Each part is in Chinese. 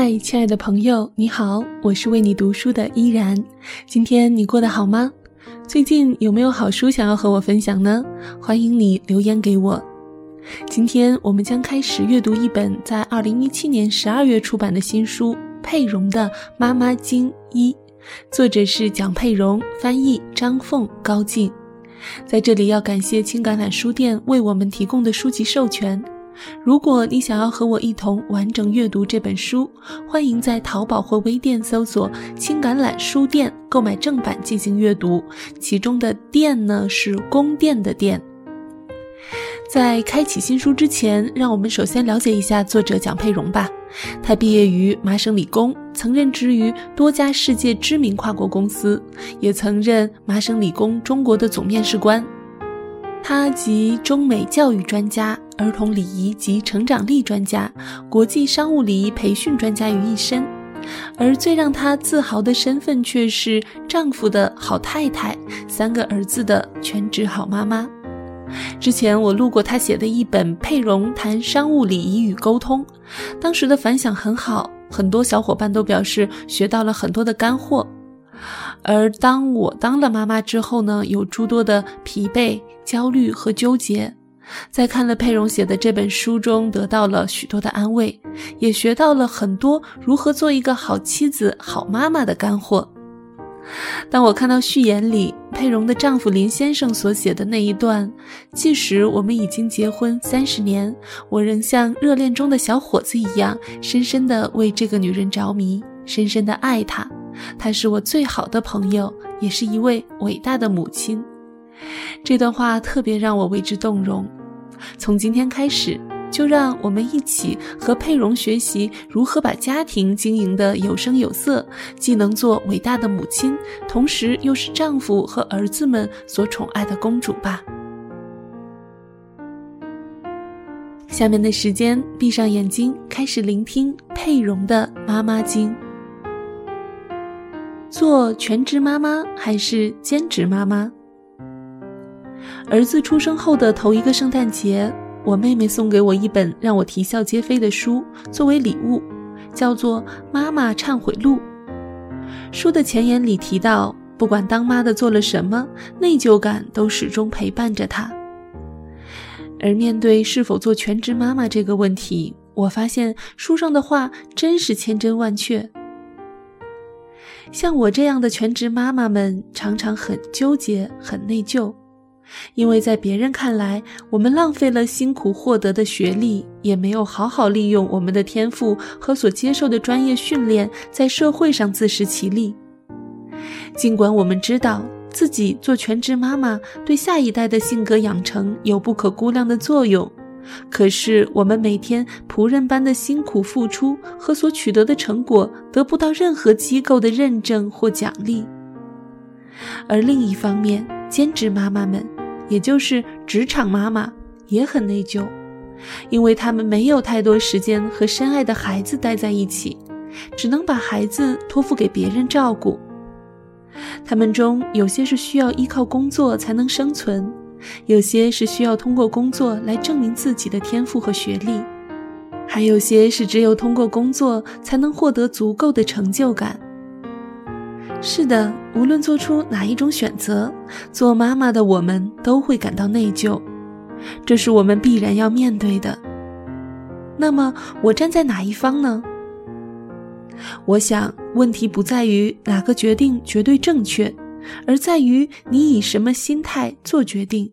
嗨，亲爱的朋友，你好，我是为你读书的依然。今天你过得好吗？最近有没有好书想要和我分享呢？欢迎你留言给我。今天我们将开始阅读一本在二零一七年十二月出版的新书《佩蓉的妈妈经一》，作者是蒋佩蓉，翻译张凤、高静。在这里要感谢青橄榄书店为我们提供的书籍授权。如果你想要和我一同完整阅读这本书，欢迎在淘宝或微店搜索“青橄榄书店”购买正版进行阅读。其中的“店”呢是宫殿的“殿”。在开启新书之前，让我们首先了解一下作者蒋佩蓉吧。他毕业于麻省理工，曾任职于多家世界知名跨国公司，也曾任麻省理工中国的总面试官。他集中美教育专家、儿童礼仪及成长力专家、国际商务礼仪培训专家于一身，而最让她自豪的身份却是丈夫的好太太、三个儿子的全职好妈妈。之前我录过她写的一本《佩蓉谈商务礼仪与沟通》，当时的反响很好，很多小伙伴都表示学到了很多的干货。而当我当了妈妈之后呢，有诸多的疲惫、焦虑和纠结，在看了佩蓉写的这本书中，得到了许多的安慰，也学到了很多如何做一个好妻子、好妈妈的干货。当我看到序言里佩蓉的丈夫林先生所写的那一段，即使我们已经结婚三十年，我仍像热恋中的小伙子一样，深深的为这个女人着迷，深深的爱她。她是我最好的朋友，也是一位伟大的母亲。这段话特别让我为之动容。从今天开始，就让我们一起和佩蓉学习如何把家庭经营的有声有色，既能做伟大的母亲，同时又是丈夫和儿子们所宠爱的公主吧。下面的时间，闭上眼睛，开始聆听佩蓉的妈妈经。做全职妈妈还是兼职妈妈？儿子出生后的头一个圣诞节，我妹妹送给我一本让我啼笑皆非的书作为礼物，叫做《妈妈忏悔录》。书的前言里提到，不管当妈的做了什么，内疚感都始终陪伴着她。而面对是否做全职妈妈这个问题，我发现书上的话真是千真万确。像我这样的全职妈妈们，常常很纠结、很内疚，因为在别人看来，我们浪费了辛苦获得的学历，也没有好好利用我们的天赋和所接受的专业训练，在社会上自食其力。尽管我们知道自己做全职妈妈对下一代的性格养成有不可估量的作用。可是，我们每天仆人般的辛苦付出和所取得的成果，得不到任何机构的认证或奖励。而另一方面，兼职妈妈们，也就是职场妈妈，也很内疚，因为她们没有太多时间和深爱的孩子待在一起，只能把孩子托付给别人照顾。他们中有些是需要依靠工作才能生存。有些是需要通过工作来证明自己的天赋和学历，还有些是只有通过工作才能获得足够的成就感。是的，无论做出哪一种选择，做妈妈的我们都会感到内疚，这是我们必然要面对的。那么，我站在哪一方呢？我想，问题不在于哪个决定绝对正确。而在于你以什么心态做决定，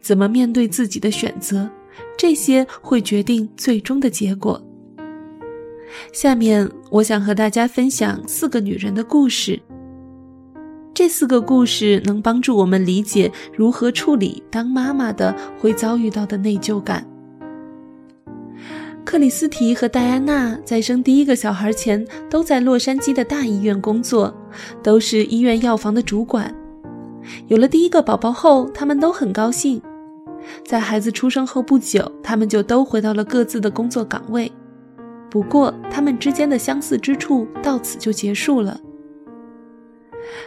怎么面对自己的选择，这些会决定最终的结果。下面我想和大家分享四个女人的故事。这四个故事能帮助我们理解如何处理当妈妈的会遭遇到的内疚感。克里斯提和戴安娜在生第一个小孩前，都在洛杉矶的大医院工作，都是医院药房的主管。有了第一个宝宝后，他们都很高兴。在孩子出生后不久，他们就都回到了各自的工作岗位。不过，他们之间的相似之处到此就结束了。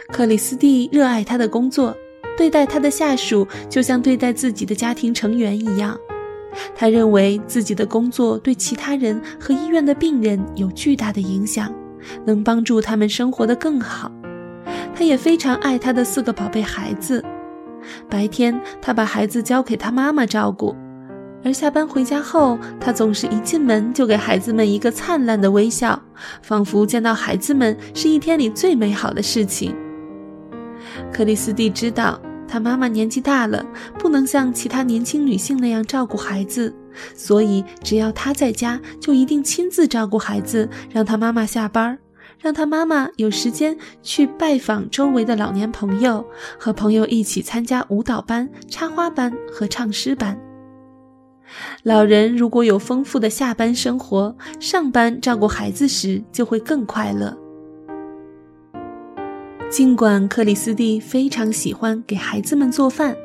克里斯蒂热爱他的工作，对待他的下属就像对待自己的家庭成员一样。她认为自己的工作对其他人和医院的病人有巨大的影响，能帮助他们生活得更好。她也非常爱她的四个宝贝孩子。白天，她把孩子交给她妈妈照顾，而下班回家后，她总是一进门就给孩子们一个灿烂的微笑，仿佛见到孩子们是一天里最美好的事情。克里斯蒂知道。她妈妈年纪大了，不能像其他年轻女性那样照顾孩子，所以只要她在家，就一定亲自照顾孩子，让她妈妈下班，让她妈妈有时间去拜访周围的老年朋友，和朋友一起参加舞蹈班、插花班和唱诗班。老人如果有丰富的下班生活，上班照顾孩子时就会更快乐。尽管克里斯蒂非常喜欢给孩子们做饭，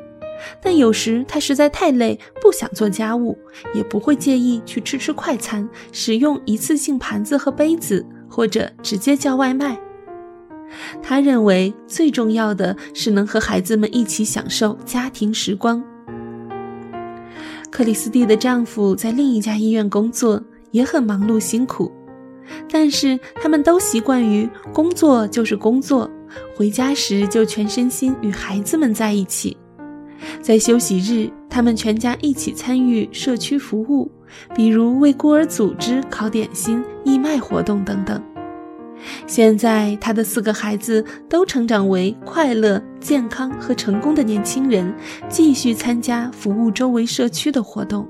但有时他实在太累，不想做家务，也不会介意去吃吃快餐，使用一次性盘子和杯子，或者直接叫外卖。他认为最重要的是能和孩子们一起享受家庭时光。克里斯蒂的丈夫在另一家医院工作，也很忙碌辛苦，但是他们都习惯于工作就是工作。回家时就全身心与孩子们在一起，在休息日，他们全家一起参与社区服务，比如为孤儿组织烤点心、义卖活动等等。现在，他的四个孩子都成长为快乐、健康和成功的年轻人，继续参加服务周围社区的活动。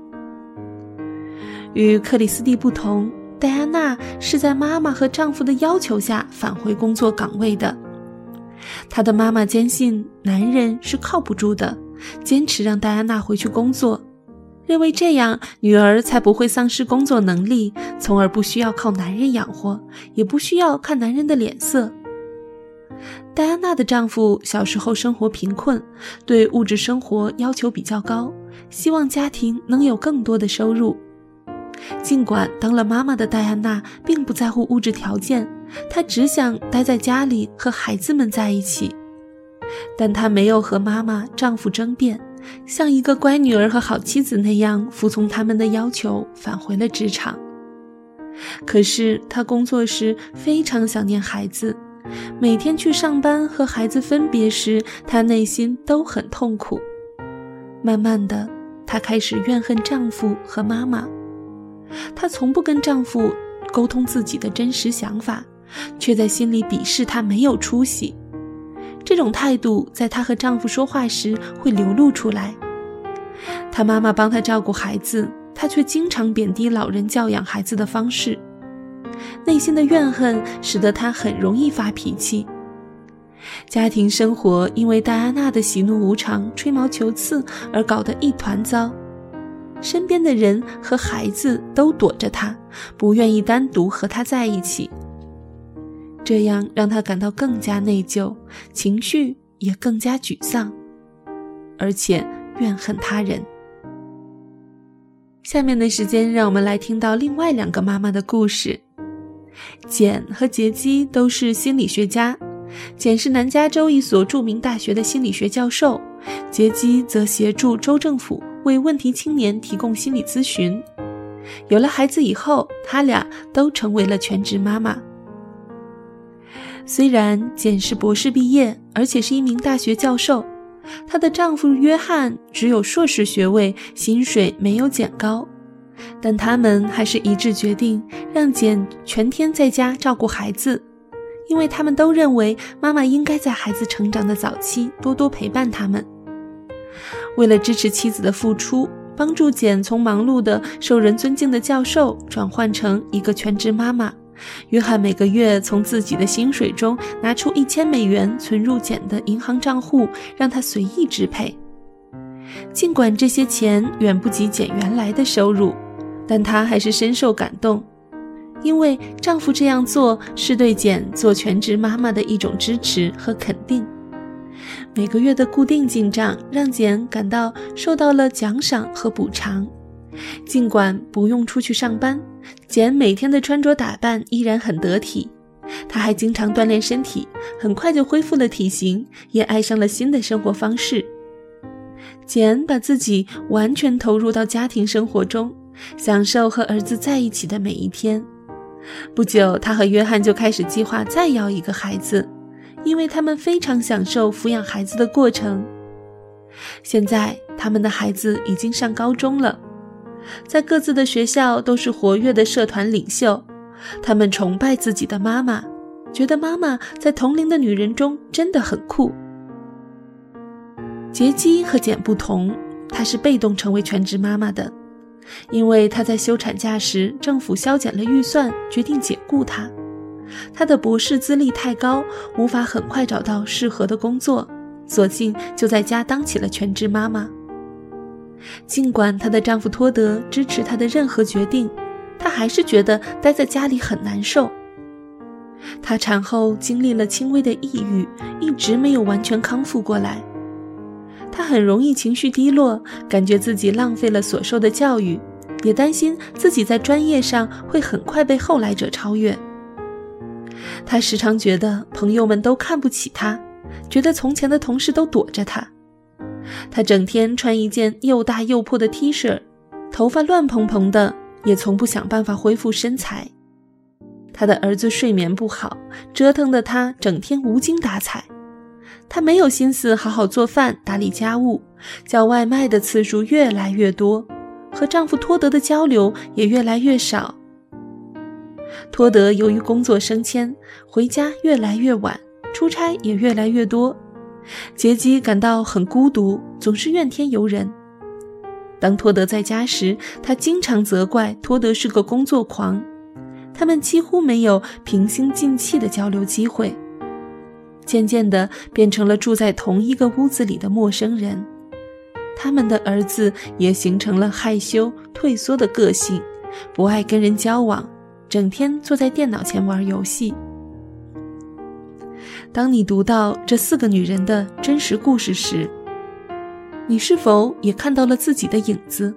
与克里斯蒂不同，戴安娜是在妈妈和丈夫的要求下返回工作岗位的。她的妈妈坚信男人是靠不住的，坚持让戴安娜回去工作，认为这样女儿才不会丧失工作能力，从而不需要靠男人养活，也不需要看男人的脸色。戴安娜的丈夫小时候生活贫困，对物质生活要求比较高，希望家庭能有更多的收入。尽管当了妈妈的戴安娜并不在乎物质条件，她只想待在家里和孩子们在一起，但她没有和妈妈、丈夫争辩，像一个乖女儿和好妻子那样服从他们的要求，返回了职场。可是她工作时非常想念孩子，每天去上班和孩子分别时，她内心都很痛苦。慢慢的，她开始怨恨丈夫和妈妈。她从不跟丈夫沟通自己的真实想法，却在心里鄙视他没有出息。这种态度在她和丈夫说话时会流露出来。她妈妈帮她照顾孩子，她却经常贬低老人教养孩子的方式。内心的怨恨使得她很容易发脾气。家庭生活因为戴安娜的喜怒无常、吹毛求疵而搞得一团糟。身边的人和孩子都躲着他，不愿意单独和他在一起，这样让他感到更加内疚，情绪也更加沮丧，而且怨恨他人。下面的时间，让我们来听到另外两个妈妈的故事。简和杰基都是心理学家，简是南加州一所著名大学的心理学教授，杰基则协助州政府。为问题青年提供心理咨询。有了孩子以后，他俩都成为了全职妈妈。虽然简是博士毕业，而且是一名大学教授，她的丈夫约翰只有硕士学位，薪水没有简高，但他们还是一致决定让简全天在家照顾孩子，因为他们都认为妈妈应该在孩子成长的早期多多陪伴他们。为了支持妻子的付出，帮助简从忙碌的、受人尊敬的教授转换成一个全职妈妈，约翰每个月从自己的薪水中拿出一千美元存入简的银行账户，让她随意支配。尽管这些钱远不及简原来的收入，但她还是深受感动，因为丈夫这样做是对简做全职妈妈的一种支持和肯定。每个月的固定进账让简感到受到了奖赏和补偿，尽管不用出去上班，简每天的穿着打扮依然很得体。她还经常锻炼身体，很快就恢复了体型，也爱上了新的生活方式。简把自己完全投入到家庭生活中，享受和儿子在一起的每一天。不久，他和约翰就开始计划再要一个孩子，因为他们非常享受抚养孩子的过程。现在，他们的孩子已经上高中了，在各自的学校都是活跃的社团领袖。他们崇拜自己的妈妈，觉得妈妈在同龄的女人中真的很酷。杰基和简不同，她是被动成为全职妈妈的。因为她在休产假时，政府削减了预算，决定解雇她。她的博士资历太高，无法很快找到适合的工作，索性就在家当起了全职妈妈。尽管她的丈夫托德支持她的任何决定，她还是觉得待在家里很难受。她产后经历了轻微的抑郁，一直没有完全康复过来。他很容易情绪低落，感觉自己浪费了所受的教育，也担心自己在专业上会很快被后来者超越。他时常觉得朋友们都看不起他，觉得从前的同事都躲着他。他整天穿一件又大又破的 T 恤，头发乱蓬蓬的，也从不想办法恢复身材。他的儿子睡眠不好，折腾的他整天无精打采。她没有心思好好做饭、打理家务，叫外卖的次数越来越多，和丈夫托德的交流也越来越少。托德由于工作升迁，回家越来越晚，出差也越来越多。杰基感到很孤独，总是怨天尤人。当托德在家时，他经常责怪托德是个工作狂，他们几乎没有平心静气的交流机会。渐渐地变成了住在同一个屋子里的陌生人，他们的儿子也形成了害羞退缩的个性，不爱跟人交往，整天坐在电脑前玩游戏。当你读到这四个女人的真实故事时，你是否也看到了自己的影子？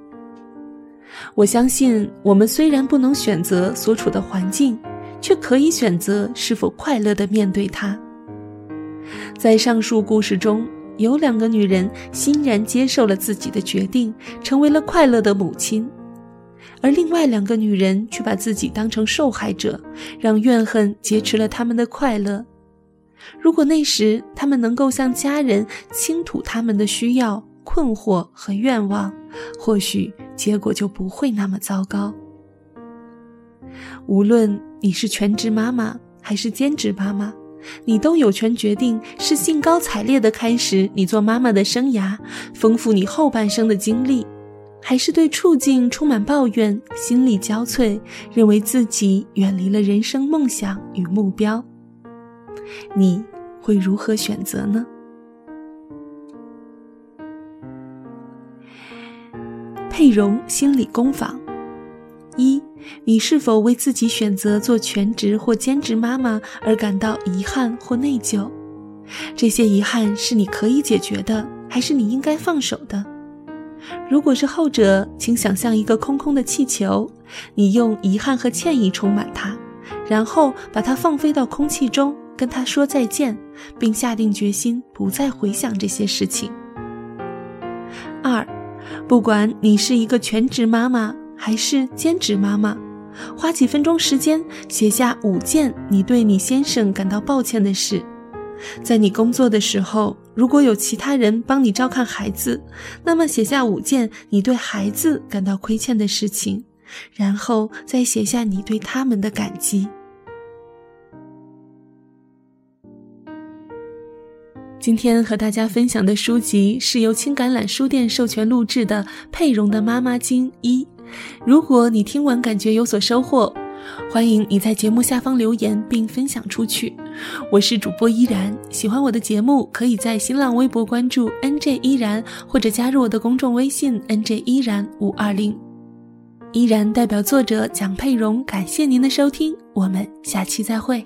我相信，我们虽然不能选择所处的环境，却可以选择是否快乐地面对它。在上述故事中，有两个女人欣然接受了自己的决定，成为了快乐的母亲；而另外两个女人却把自己当成受害者，让怨恨劫持了他们的快乐。如果那时他们能够向家人倾吐他们的需要、困惑和愿望，或许结果就不会那么糟糕。无论你是全职妈妈还是兼职妈妈。你都有权决定是兴高采烈地开始你做妈妈的生涯，丰富你后半生的经历，还是对处境充满抱怨，心力交瘁，认为自己远离了人生梦想与目标。你会如何选择呢？佩蓉心理工坊一。你是否为自己选择做全职或兼职妈妈而感到遗憾或内疚？这些遗憾是你可以解决的，还是你应该放手的？如果是后者，请想象一个空空的气球，你用遗憾和歉意充满它，然后把它放飞到空气中，跟它说再见，并下定决心不再回想这些事情。二，不管你是一个全职妈妈。还是兼职妈妈，花几分钟时间写下五件你对你先生感到抱歉的事。在你工作的时候，如果有其他人帮你照看孩子，那么写下五件你对孩子感到亏欠的事情，然后再写下你对他们的感激。今天和大家分享的书籍是由青橄榄书店授权录制的《佩蓉的妈妈经》一。如果你听完感觉有所收获，欢迎你在节目下方留言并分享出去。我是主播依然，喜欢我的节目，可以在新浪微博关注 NJ 依然，或者加入我的公众微信 NJ 依然五二零。依然代表作者蒋佩蓉，感谢您的收听，我们下期再会。